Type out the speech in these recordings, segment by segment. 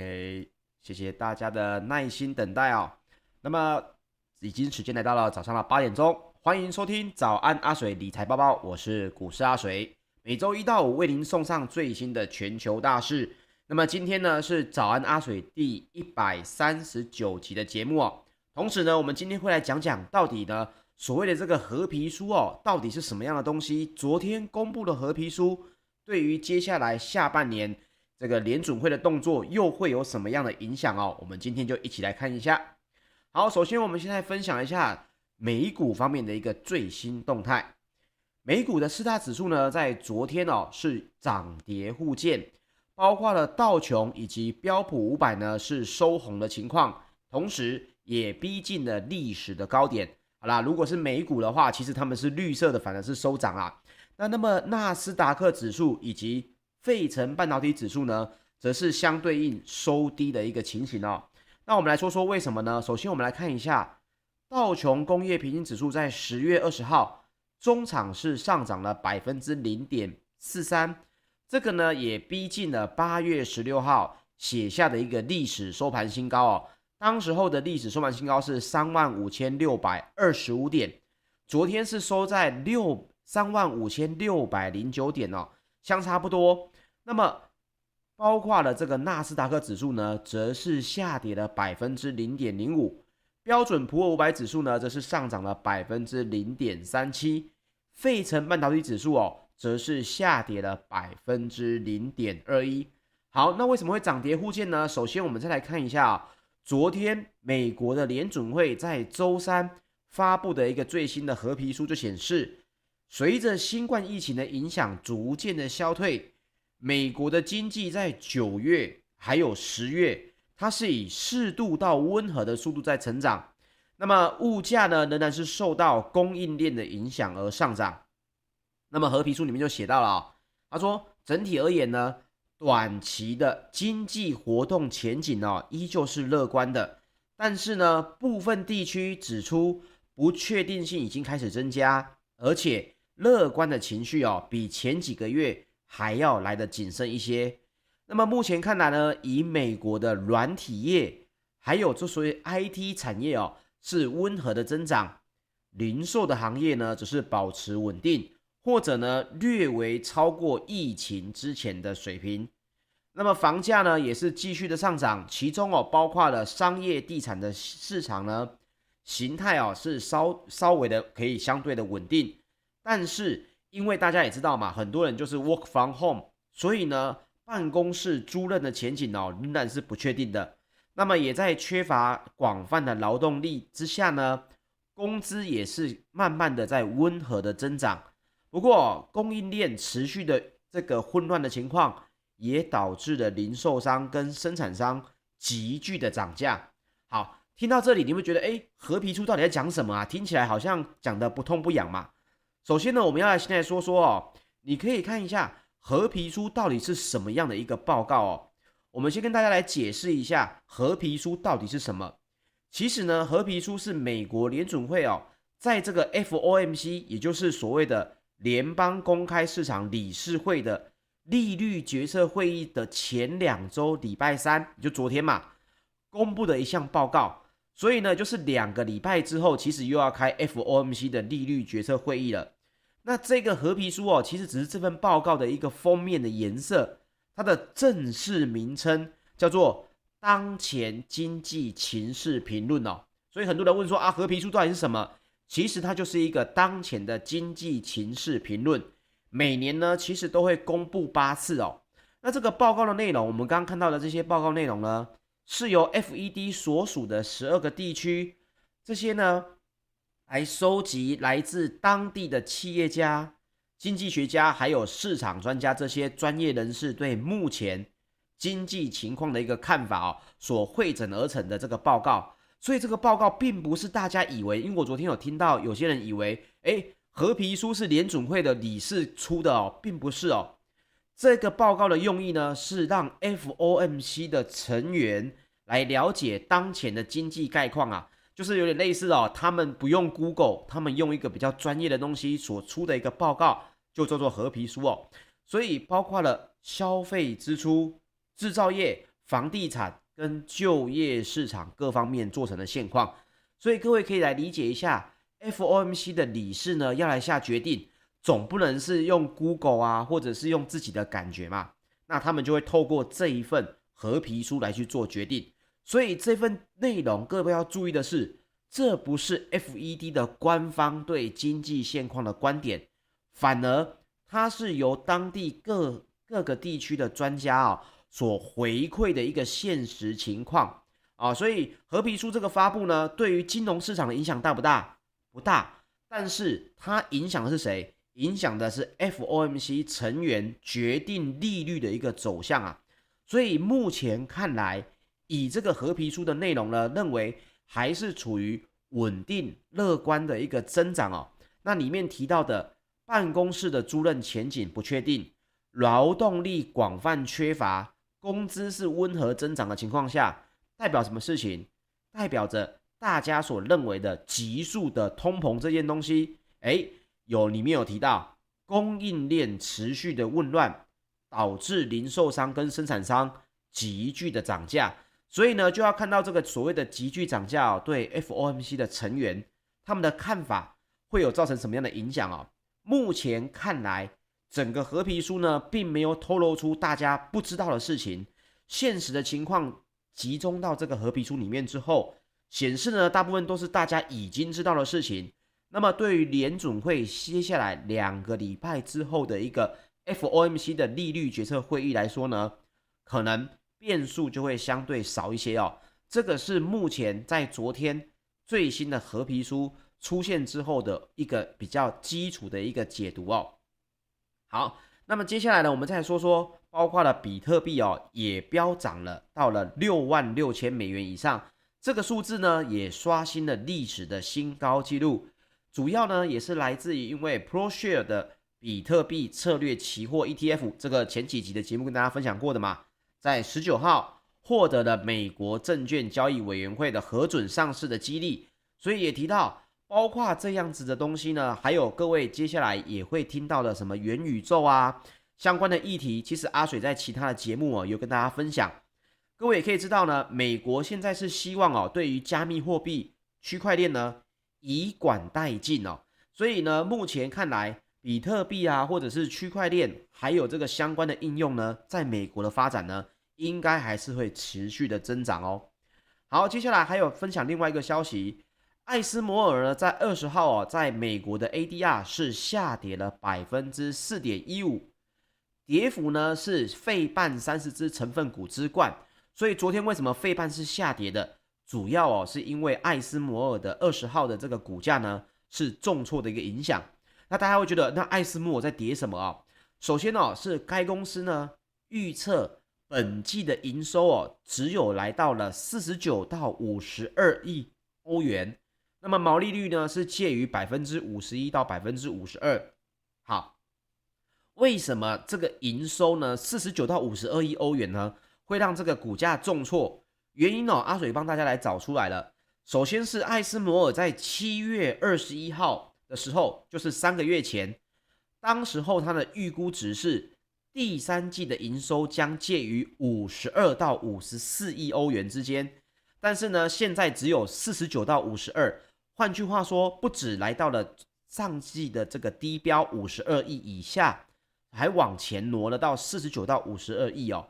OK，谢谢大家的耐心等待哦。那么，已经时间来到了早上的八点钟，欢迎收听早安阿水理财报报，我是股市阿水，每周一到五为您送上最新的全球大事。那么今天呢是早安阿水第一百三十九集的节目哦。同时呢，我们今天会来讲讲到底呢所谓的这个褐皮书哦，到底是什么样的东西？昨天公布的褐皮书，对于接下来下半年。这个联准会的动作又会有什么样的影响哦？我们今天就一起来看一下。好，首先我们现在分享一下美股方面的一个最新动态。美股的四大指数呢，在昨天哦是涨跌互见，包括了道琼以及标普五百呢是收红的情况，同时也逼近了历史的高点。好啦，如果是美股的话，其实他们是绿色的，反而是收涨啊。那那么纳斯达克指数以及费城半导体指数呢，则是相对应收低的一个情形哦。那我们来说说为什么呢？首先，我们来看一下道琼工业平均指数在十月二十号中场是上涨了百分之零点四三，这个呢也逼近了八月十六号写下的一个历史收盘新高哦。当时候的历史收盘新高是三万五千六百二十五点，昨天是收在六三万五千六百零九点哦。相差不多，那么包括了这个纳斯达克指数呢，则是下跌了百分之零点零五，标准普尔五百指数呢，则是上涨了百分之零点三七，费城半导体指数哦，则是下跌了百分之零点二一。好，那为什么会涨跌互见呢？首先，我们再来看一下昨天美国的联准会在周三发布的一个最新的褐皮书就显示。随着新冠疫情的影响逐渐的消退，美国的经济在九月还有十月，它是以适度到温和的速度在成长。那么物价呢，仍然是受到供应链的影响而上涨。那么褐皮书里面就写到了，他说整体而言呢，短期的经济活动前景呢，依旧是乐观的。但是呢，部分地区指出不确定性已经开始增加，而且。乐观的情绪哦，比前几个月还要来得谨慎一些。那么目前看来呢，以美国的软体业，还有这属于 IT 产业哦，是温和的增长；零售的行业呢，只是保持稳定，或者呢略微超过疫情之前的水平。那么房价呢，也是继续的上涨，其中哦，包括了商业地产的市场呢，形态哦是稍稍微的可以相对的稳定。但是，因为大家也知道嘛，很多人就是 work from home，所以呢，办公室租赁的前景哦，仍然是不确定的。那么，也在缺乏广泛的劳动力之下呢，工资也是慢慢的在温和的增长。不过，供应链持续的这个混乱的情况，也导致了零售商跟生产商急剧的涨价。好，听到这里，你会觉得，哎，褐皮书到底在讲什么啊？听起来好像讲得不痛不痒嘛。首先呢，我们要来现在说说哦，你可以看一下褐皮书到底是什么样的一个报告哦。我们先跟大家来解释一下褐皮书到底是什么。其实呢，褐皮书是美国联准会哦，在这个 FOMC，也就是所谓的联邦公开市场理事会的利率决策会议的前两周礼拜三，就昨天嘛，公布的一项报告。所以呢，就是两个礼拜之后，其实又要开 FOMC 的利率决策会议了。那这个褐皮书哦，其实只是这份报告的一个封面的颜色，它的正式名称叫做《当前经济情势评论》哦。所以很多人问说啊，褐皮书到底是什么？其实它就是一个当前的经济情势评论。每年呢，其实都会公布八次哦。那这个报告的内容，我们刚刚看到的这些报告内容呢，是由 FED 所属的十二个地区，这些呢，来收集来自当地的企业家、经济学家，还有市场专家这些专业人士对目前经济情况的一个看法哦，所汇整而成的这个报告。所以这个报告并不是大家以为，因为我昨天有听到有些人以为，诶，褐皮书是联准会的理事出的哦，并不是哦。这个报告的用意呢，是让 FOMC 的成员来了解当前的经济概况啊，就是有点类似哦，他们不用 Google，他们用一个比较专业的东西所出的一个报告，就叫做合皮书哦。所以包括了消费支出、制造业、房地产跟就业市场各方面做成的现况。所以各位可以来理解一下，FOMC 的理事呢要来下决定，总不能是用 Google 啊，或者是用自己的感觉嘛？那他们就会透过这一份合皮书来去做决定。所以这份内容各位要注意的是，这不是 FED 的官方对经济现况的观点，反而它是由当地各各个地区的专家啊所回馈的一个现实情况。啊，所以合皮书这个发布呢，对于金融市场的影响大不大？不大，但是它影响的是谁？影响的是 FOMC 成员决定利率的一个走向啊。所以目前看来，以这个合皮书的内容呢，认为还是处于稳定乐观的一个增长哦。那里面提到的办公室的租赁前景不确定，劳动力广泛缺乏，工资是温和增长的情况下。代表什么事情？代表着大家所认为的急速的通膨这件东西，诶，有里面有提到供应链持续的混乱，导致零售商跟生产商急剧的涨价，所以呢，就要看到这个所谓的急剧涨价哦，对 FOMC 的成员他们的看法会有造成什么样的影响哦？目前看来，整个合皮书呢，并没有透露出大家不知道的事情，现实的情况。集中到这个合皮书里面之后，显示呢，大部分都是大家已经知道的事情。那么，对于联准会接下来两个礼拜之后的一个 FOMC 的利率决策会议来说呢，可能变数就会相对少一些哦。这个是目前在昨天最新的合皮书出现之后的一个比较基础的一个解读哦。好。那么接下来呢，我们再说说，包括了比特币哦，也飙涨了，到了六万六千美元以上，这个数字呢，也刷新了历史的新高纪录。主要呢，也是来自于因为 ProShare 的比特币策略期货 ETF，这个前几集的节目跟大家分享过的嘛，在十九号获得了美国证券交易委员会的核准上市的激励，所以也提到。包括这样子的东西呢，还有各位接下来也会听到的什么元宇宙啊相关的议题，其实阿水在其他的节目哦有跟大家分享。各位也可以知道呢，美国现在是希望哦对于加密货币区块链呢以管代进哦，所以呢目前看来比特币啊或者是区块链还有这个相关的应用呢，在美国的发展呢应该还是会持续的增长哦。好，接下来还有分享另外一个消息。艾斯摩尔呢，在二十号哦，在美国的 ADR 是下跌了百分之四点一五，跌幅呢是费半三十只成分股之冠。所以昨天为什么费半是下跌的？主要哦是因为艾斯摩尔的二十号的这个股价呢是重挫的一个影响。那大家会觉得，那艾斯摩尔在跌什么啊？首先哦是该公司呢预测本季的营收哦只有来到了四十九到五十二亿欧元。那么毛利率呢是介于百分之五十一到百分之五十二。好，为什么这个营收呢四十九到五十二亿欧元呢会让这个股价重挫？原因哦，阿水帮大家来找出来了。首先是艾斯摩尔在七月二十一号的时候，就是三个月前，当时候它的预估值是第三季的营收将介于五十二到五十四亿欧元之间，但是呢，现在只有四十九到五十二。换句话说，不止来到了上季的这个低标五十二亿以下，还往前挪了到四十九到五十二亿哦。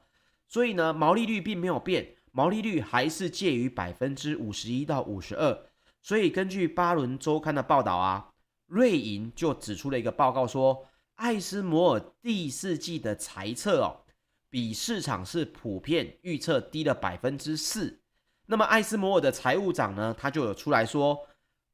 所以呢，毛利率并没有变，毛利率还是介于百分之五十一到五十二。所以根据巴伦周刊的报道啊，瑞银就指出了一个报告说，艾斯摩尔第四季的财测哦，比市场是普遍预测低了百分之四。那么艾斯摩尔的财务长呢，他就有出来说。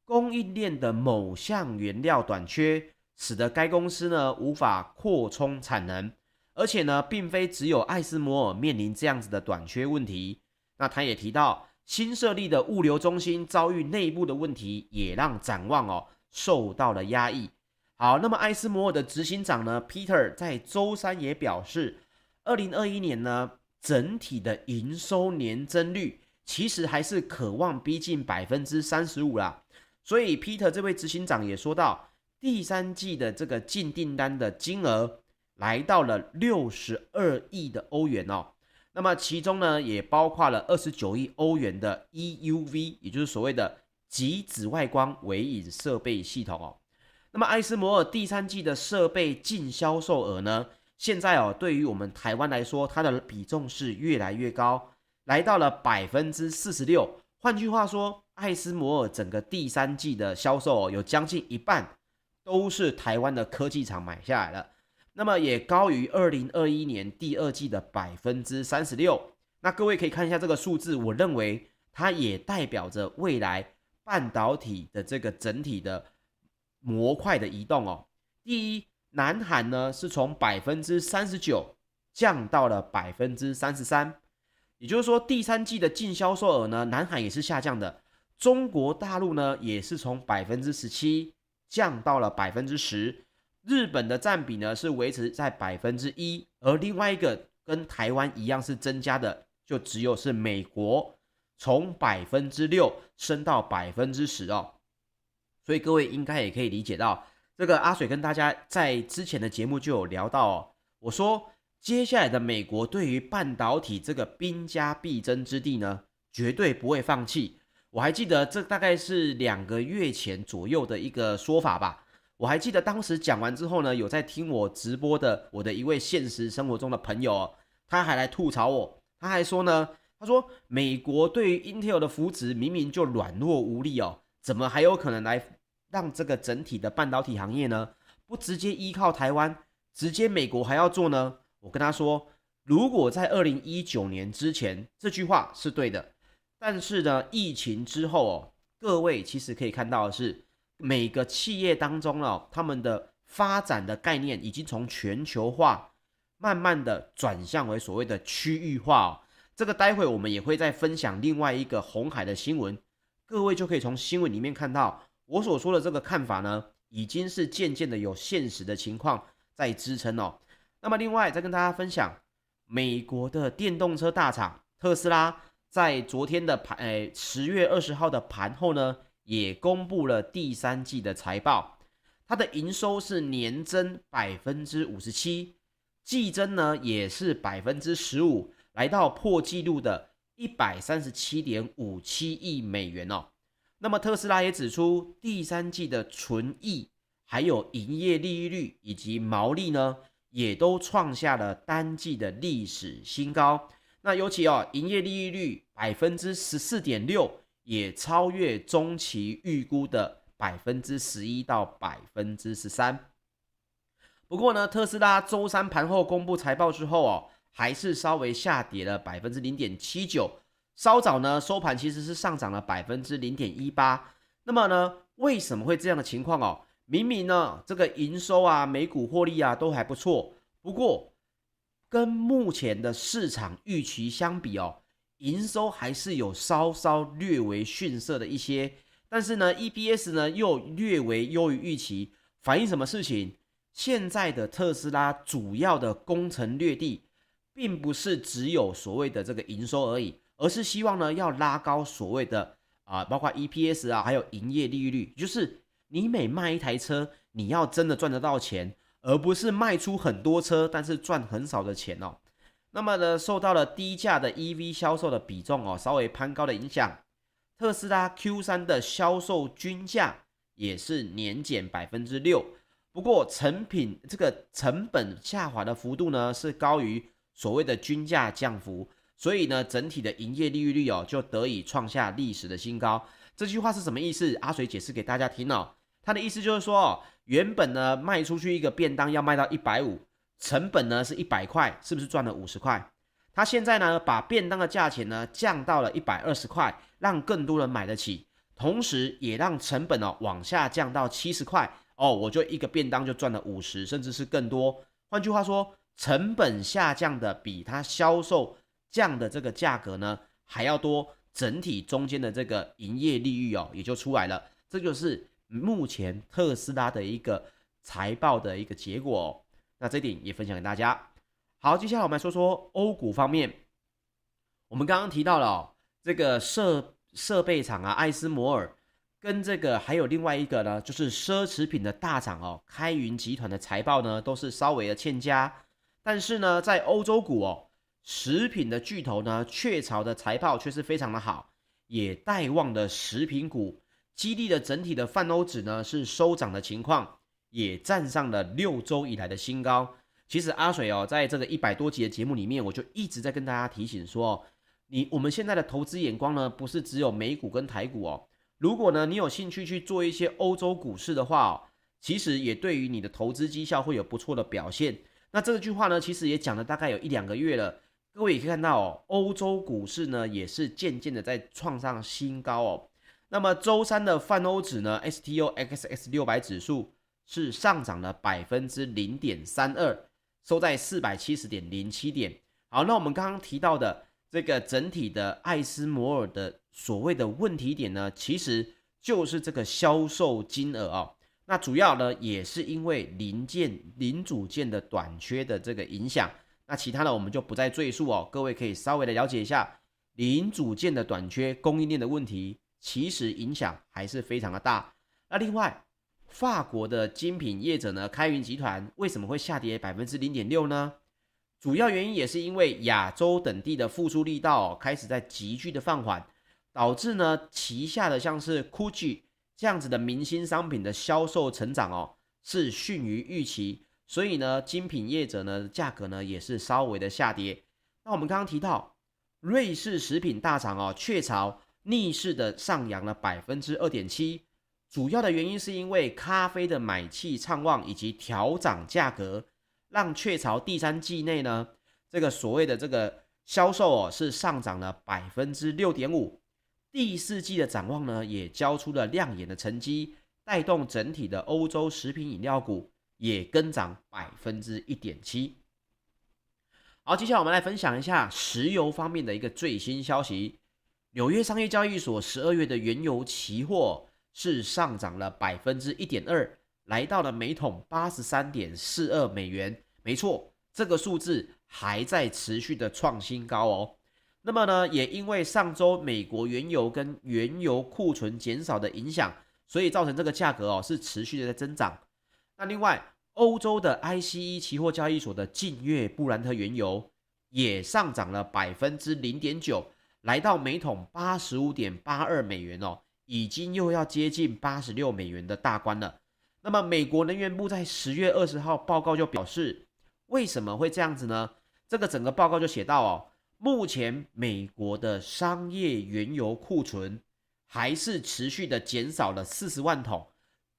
供应链的某项原料短缺，使得该公司呢无法扩充产能，而且呢，并非只有艾斯摩尔面临这样子的短缺问题。那他也提到，新设立的物流中心遭遇内部的问题，也让展望哦受到了压抑。好，那么艾斯摩尔的执行长呢，Peter 在周三也表示，二零二一年呢整体的营收年增率其实还是渴望逼近百分之三十五啦。所以，Peter 这位执行长也说到，第三季的这个净订单的金额来到了六十二亿的欧元哦。那么其中呢，也包括了二十九亿欧元的 EUV，也就是所谓的及紫外光微影设备系统哦。那么艾斯摩尔第三季的设备净销售额呢，现在哦，对于我们台湾来说，它的比重是越来越高，来到了百分之四十六。换句话说，艾斯摩尔整个第三季的销售哦，有将近一半都是台湾的科技厂买下来了。那么也高于二零二一年第二季的百分之三十六。那各位可以看一下这个数字，我认为它也代表着未来半导体的这个整体的模块的移动哦。第一，南韩呢是从百分之三十九降到了百分之三十三，也就是说第三季的净销售额呢，南韩也是下降的。中国大陆呢也是从百分之十七降到了百分之十。日本的占比呢是维持在百分之一，而另外一个跟台湾一样是增加的，就只有是美国从百分之六升到百分之十哦。所以各位应该也可以理解到，这个阿水跟大家在之前的节目就有聊到哦。我说接下来的美国对于半导体这个兵家必争之地呢，绝对不会放弃。我还记得这大概是两个月前左右的一个说法吧。我还记得当时讲完之后呢，有在听我直播的我的一位现实生活中的朋友哦，他还来吐槽我，他还说呢，说美国对于 Intel 的扶植明明就软弱无力哦，怎么还有可能来让这个整体的半导体行业呢，不直接依靠台湾，直接美国还要做呢？我跟他说，如果在二零一九年之前这句话是对的，但是呢，疫情之后哦，各位其实可以看到的是。每个企业当中哦，他们的发展的概念已经从全球化慢慢的转向为所谓的区域化哦。这个待会我们也会再分享另外一个红海的新闻，各位就可以从新闻里面看到我所说的这个看法呢，已经是渐渐的有现实的情况在支撑哦。那么另外再跟大家分享，美国的电动车大厂特斯拉在昨天的盘，诶，十月二十号的盘后呢，也公布了第三季的财报，它的营收是年增百分之五十七，季增呢也是百分之十五，来到破纪录的一百三十七点五七亿美元哦。那么特斯拉也指出，第三季的纯益、还有营业利率以及毛利呢，也都创下了单季的历史新高。那尤其哦，营业利率百分之十四点六。也超越中期预估的百分之十一到百分之十三。不过呢，特斯拉周三盘后公布财报之后哦，还是稍微下跌了百分之零点七九。稍早呢，收盘其实是上涨了百分之零点一八。那么呢，为什么会这样的情况哦？明明呢，这个营收啊、每股获利啊都还不错，不过跟目前的市场预期相比哦。营收还是有稍稍略微逊色的一些，但是呢，EPS 呢又略微优于预期，反映什么事情？现在的特斯拉主要的攻城略地，并不是只有所谓的这个营收而已，而是希望呢要拉高所谓的啊，包括 EPS 啊，还有营业利率，就是你每卖一台车，你要真的赚得到钱，而不是卖出很多车，但是赚很少的钱哦。那么呢，受到了低价的 EV 销售的比重哦，稍微攀高的影响，特斯拉 Q3 的销售均价也是年减百分之六。不过成品这个成本下滑的幅度呢，是高于所谓的均价降幅，所以呢，整体的营业利率哦，就得以创下历史的新高。这句话是什么意思？阿水解释给大家听哦。他的意思就是说，原本呢卖出去一个便当要卖到一百五。成本呢是一百块，是不是赚了五十块？他现在呢把便当的价钱呢降到了一百二十块，让更多人买得起，同时也让成本哦往下降到七十块哦，我就一个便当就赚了五十，甚至是更多。换句话说，成本下降的比它销售降的这个价格呢还要多，整体中间的这个营业利率哦也就出来了。这就是目前特斯拉的一个财报的一个结果哦。那这点也分享给大家。好，接下来我们来说说欧股方面。我们刚刚提到了哦，这个设设备厂啊，艾斯摩尔跟这个还有另外一个呢，就是奢侈品的大厂哦，开云集团的财报呢都是稍微的欠佳。但是呢，在欧洲股哦，食品的巨头呢，雀巢的财报却是非常的好，也带旺的食品股，激励的整体的泛欧指呢是收涨的情况，也站上了六周以来的新高。其实阿水哦，在这个一百多集的节目里面，我就一直在跟大家提醒说，你我们现在的投资眼光呢，不是只有美股跟台股哦。如果呢你有兴趣去做一些欧洲股市的话哦，其实也对于你的投资绩效会有不错的表现。那这句话呢，其实也讲了大概有一两个月了。各位也可以看到哦，欧洲股市呢也是渐渐的在创上新高哦。那么周三的泛欧指呢，STOXX 六百指数是上涨了百分之零点三二，收在四百七十点零七点。好，那我们刚刚提到的这个整体的艾斯摩尔的所谓的问题点呢，其实就是这个销售金额哦。那主要呢也是因为零件零组件的短缺的这个影响。那其他的我们就不再赘述哦，各位可以稍微的了解一下零组件的短缺、供应链的问题，其实影响还是非常的大。那另外，法国的精品业者呢，开云集团为什么会下跌百分之零点六呢？主要原因也是因为亚洲等地的复苏力道哦，开始在急剧的放缓，导致呢旗下的像是 Gucci 这样子的明星商品的销售成长哦，是逊于预期。所以呢，精品业者呢，价格呢也是稍微的下跌。那我们刚刚提到，瑞士食品大厂哦，雀巢逆势的上扬了百分之二点七，主要的原因是因为咖啡的买气畅旺以及调涨价格，让雀巢第三季内呢，这个所谓的这个销售哦是上涨了百分之六点五，第四季的展望呢也交出了亮眼的成绩，带动整体的欧洲食品饮料股。也跟涨百分之一点七。好，接下来我们来分享一下石油方面的一个最新消息。纽约商业交易所十二月的原油期货是上涨了百分之一点二，来到了每桶八十三点四二美元。没错，这个数字还在持续的创新高哦。那么呢，也因为上周美国原油跟原油库存减少的影响，所以造成这个价格哦是持续的在增长。那另外，欧洲的 ICE 期货交易所的近月布兰特原油也上涨了百分之零点九，来到每桶八十五点八二美元哦，已经又要接近八十六美元的大关了。那么，美国能源部在十月二十号报告就表示，为什么会这样子呢？这个整个报告就写到哦，目前美国的商业原油库存还是持续的减少了四十万桶。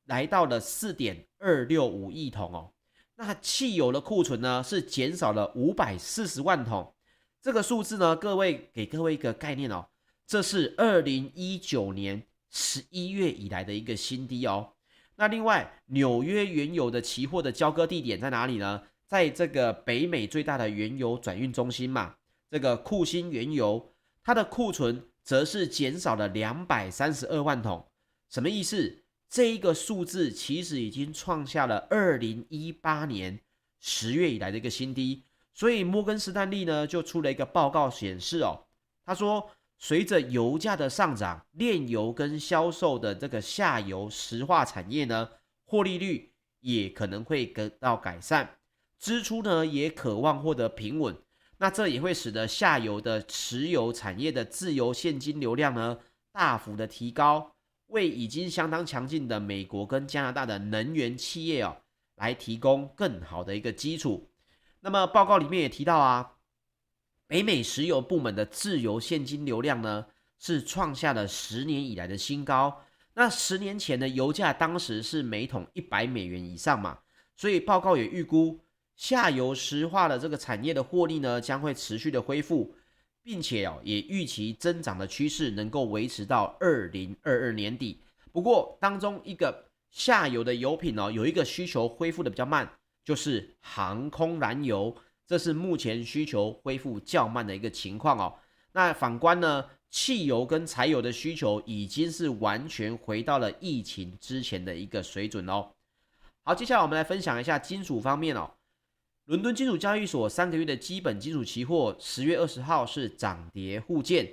来到了四点二六五亿桶哦，那汽油的库存呢是减少了五百四十万桶，这个数字呢，各位给各位一个概念哦，这是二零一九年十一月以来的一个新低哦。那另外，纽约原油的期货的交割地点在哪里呢？在这个北美最大的原油转运中心嘛，这个库欣原油，它的库存则是减少了两百三十二万桶，什么意思？这一个数字其实已经创下了二零一八年十月以来的一个新低，所以摩根士丹利呢就出了一个报告显示哦，他说随着油价的上涨，炼油跟销售的这个下游石化产业呢，获利率也可能会得到改善，支出呢也渴望获得平稳，那这也会使得下游的石油产业的自由现金流量呢大幅的提高。为已经相当强劲的美国跟加拿大的能源企业哦，来提供更好的一个基础。那么报告里面也提到啊，北美石油部门的自由现金流量呢，是创下了十年以来的新高。那十年前的油价当时是每桶一百美元以上嘛，所以报告也预估下游石化的这个产业的获利呢，将会持续的恢复。并且哦，也预期增长的趋势能够维持到二零二二年底。不过，当中一个下游的油品哦，有一个需求恢复的比较慢，就是航空燃油，这是目前需求恢复较慢的一个情况哦。那反观呢，汽油跟柴油的需求已经是完全回到了疫情之前的一个水准哦。好，接下来我们来分享一下金属方面哦。伦敦金属交易所三个月的基本金属期货，十月二十号是涨跌互见。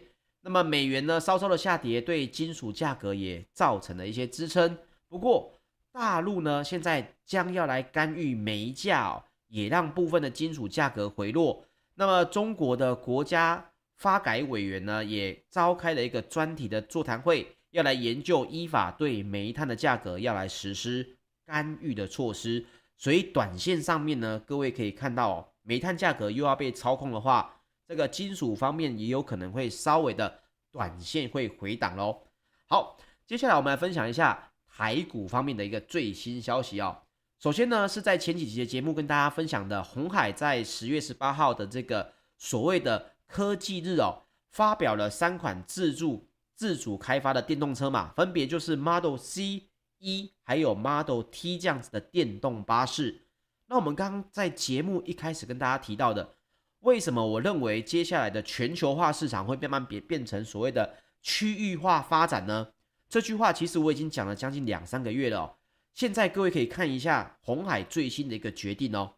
那么美元呢，稍稍的下跌，对金属价格也造成了一些支撑。不过大陆呢，现在将要来干预煤价哦，也让部分的金属价格回落。那么中国的国家发改委员呢，也召开了一个专题的座谈会，要来研究依法对煤炭的价格要来实施干预的措施。所以短线上面呢，各位可以看到哦，煤炭价格又要被操控的话，这个金属方面也有可能会稍微的短线会回档喽。好，接下来我们来分享一下台股方面的一个最新消息哦。首先呢，是在前几集的节目跟大家分享的，鸿海在十月十八号的这个所谓的科技日哦，发表了三款自助自主开发的电动车嘛，分别就是 Model C、一还有 Model T 这样子的电动巴士。那我们刚刚在节目一开始跟大家提到的，为什么我认为接下来的全球化市场会慢慢变变成所谓的区域化发展呢？这句话其实我已经讲了将近两三个月了哦。现在各位可以看一下鸿海最新的一个决定哦。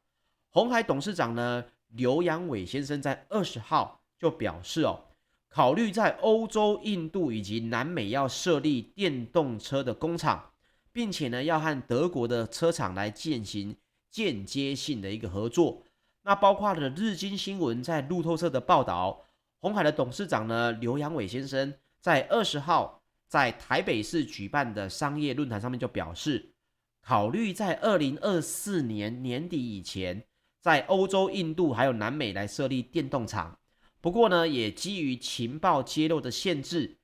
鸿海董事长呢，刘扬伟先生在二十号就表示哦，考虑在欧洲、印度以及南美要设立电动车的工厂，并且呢要和德国的车厂来进行间接性的一个合作。那包括了日经新闻在路透社的报道，红海的董事长呢，刘扬伟先生在二十号在台北市举办的商业论坛上面就表示。考虑在二零二四年年底以前，在欧洲、印度还有南美来设立电动厂。不过呢，也基于情报揭露的限制，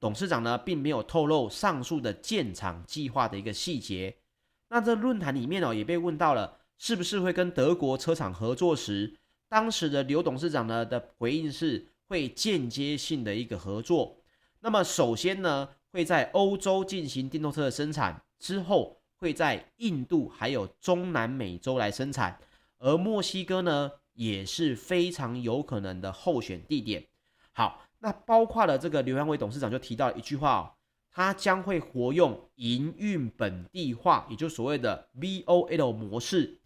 董事长呢并没有透露上述的建厂计划的一个细节。那这论坛里面哦，也被问到了是不是会跟德国车厂合作时，当时的刘董事长呢的回应是会间接性的一个合作。那么首先呢，会在欧洲进行电动车的生产之后。会在印度还有中南美洲来生产，而墨西哥呢也是非常有可能的候选地点。好，那包括了这个刘扬伟董事长就提到一句话哦，他将会活用营运本地化，也就所谓的 VOL 模式，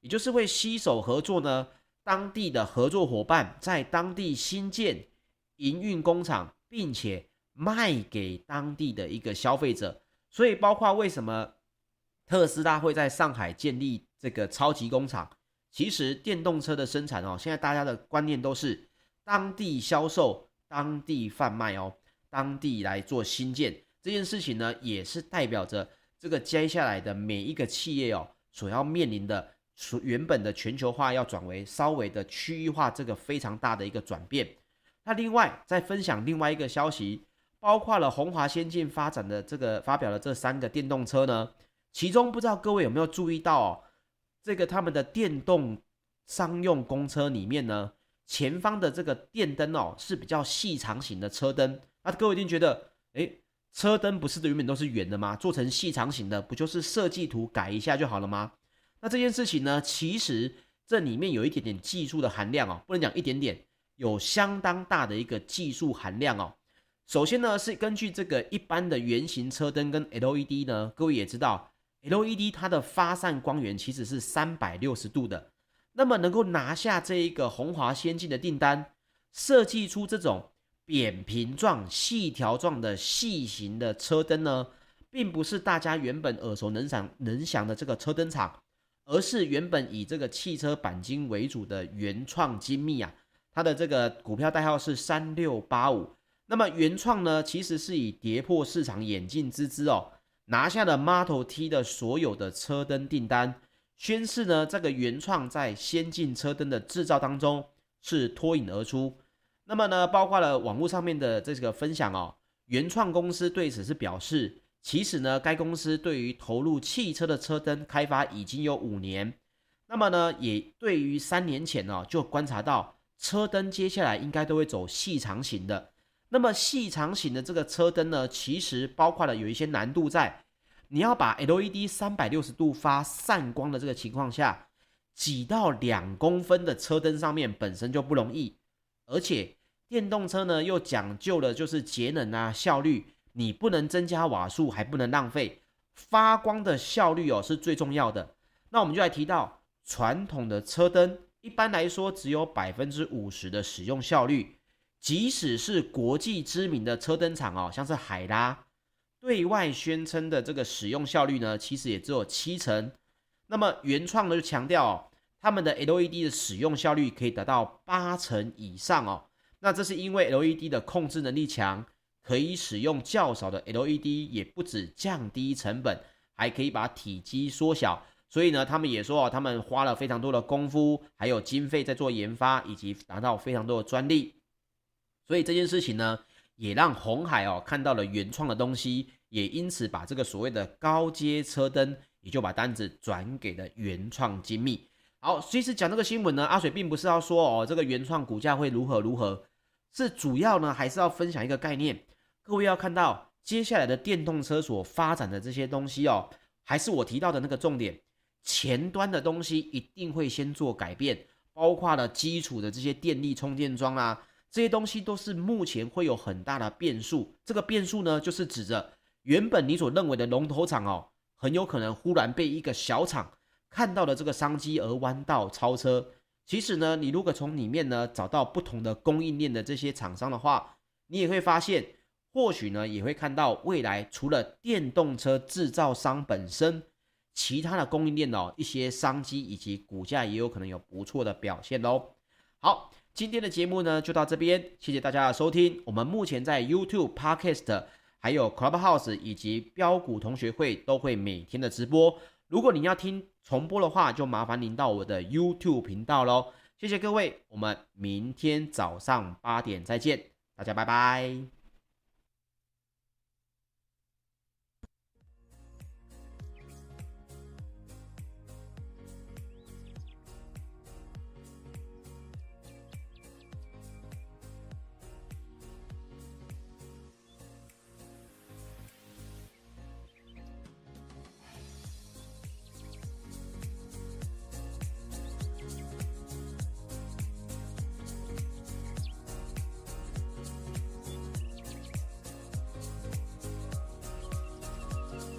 也就是会携手合作呢，当地的合作伙伴在当地新建营运工厂，并且卖给当地的一个消费者。所以包括为什么？特斯拉会在上海建立这个超级工厂。其实电动车的生产哦，现在大家的观念都是当地销售、当地贩卖哦，当地来做新建这件事情呢，也是代表着这个接下来的每一个企业哦，所要面临的，原本的全球化要转为稍微的区域化，这个非常大的一个转变。那另外再分享另外一个消息，包括了鸿华先进发展的这个发表了这三个电动车呢。其中不知道各位有没有注意到哦，这个他们的电动商用公车里面呢，前方的这个电灯哦是比较细长型的车灯。那各位一定觉得，诶，车灯不是原本都是圆的吗？做成细长型的，不就是设计图改一下就好了吗？那这件事情呢，其实这里面有一点点技术的含量哦，不能讲一点点，有相当大的一个技术含量哦。首先呢，是根据这个一般的圆形车灯跟 LED 呢，各位也知道。LED 它的发散光源其实是三百六十度的，那么能够拿下这一个鸿华先进的订单，设计出这种扁平状、细条状的细型的车灯呢，并不是大家原本耳熟能详能详的这个车灯厂，而是原本以这个汽车钣金为主的原创精密啊，它的这个股票代号是三六八五。那么原创呢，其实是以跌破市场眼镜之姿哦。拿下了 Model T 的所有的车灯订单，宣示呢，这个原创在先进车灯的制造当中是脱颖而出。那么呢，包括了网络上面的这个分享哦，原创公司对此是表示，其实呢，该公司对于投入汽车的车灯开发已经有五年。那么呢，也对于三年前呢，就观察到车灯接下来应该都会走细长型的。那么细长型的这个车灯呢，其实包括了有一些难度在，你要把 LED 三百六十度发散光的这个情况下，挤到两公分的车灯上面本身就不容易，而且电动车呢又讲究了就是节能啊效率，你不能增加瓦数，还不能浪费，发光的效率哦是最重要的。那我们就来提到传统的车灯，一般来说只有百分之五十的使用效率。即使是国际知名的车灯厂哦，像是海拉，对外宣称的这个使用效率呢，其实也只有七成。那么原创呢就强调哦，他们的 LED 的使用效率可以达到八成以上哦。那这是因为 LED 的控制能力强，可以使用较少的 LED，也不止降低成本，还可以把体积缩小。所以呢，他们也说哦，他们花了非常多的功夫，还有经费在做研发，以及拿到非常多的专利。所以这件事情呢，也让红海哦看到了原创的东西，也因此把这个所谓的高阶车灯，也就把单子转给了原创精密。好，其实讲这个新闻呢，阿水并不是要说哦，这个原创股价会如何如何。是主要呢，还是要分享一个概念？各位要看到接下来的电动车所发展的这些东西哦，还是我提到的那个重点，前端的东西一定会先做改变，包括了基础的这些电力充电桩啊，这些东西都是目前会有很大的变数。这个变数呢，就是指着原本你所认为的龙头厂哦，很有可能忽然被一个小厂看到了这个商机而弯道超车。其实呢，你如果从里面呢找到不同的供应链的这些厂商的话，你也会发现，或许呢也会看到未来除了电动车制造商本身，其他的供应链哦一些商机以及股价也有可能有不错的表现喽。好，今天的节目呢就到这边，谢谢大家的收听。我们目前在 YouTube、Podcast、还有 Clubhouse 以及标股同学会都会每天的直播。如果您要听重播的话，就麻烦您到我的 YouTube 频道喽。谢谢各位，我们明天早上八点再见，大家拜拜。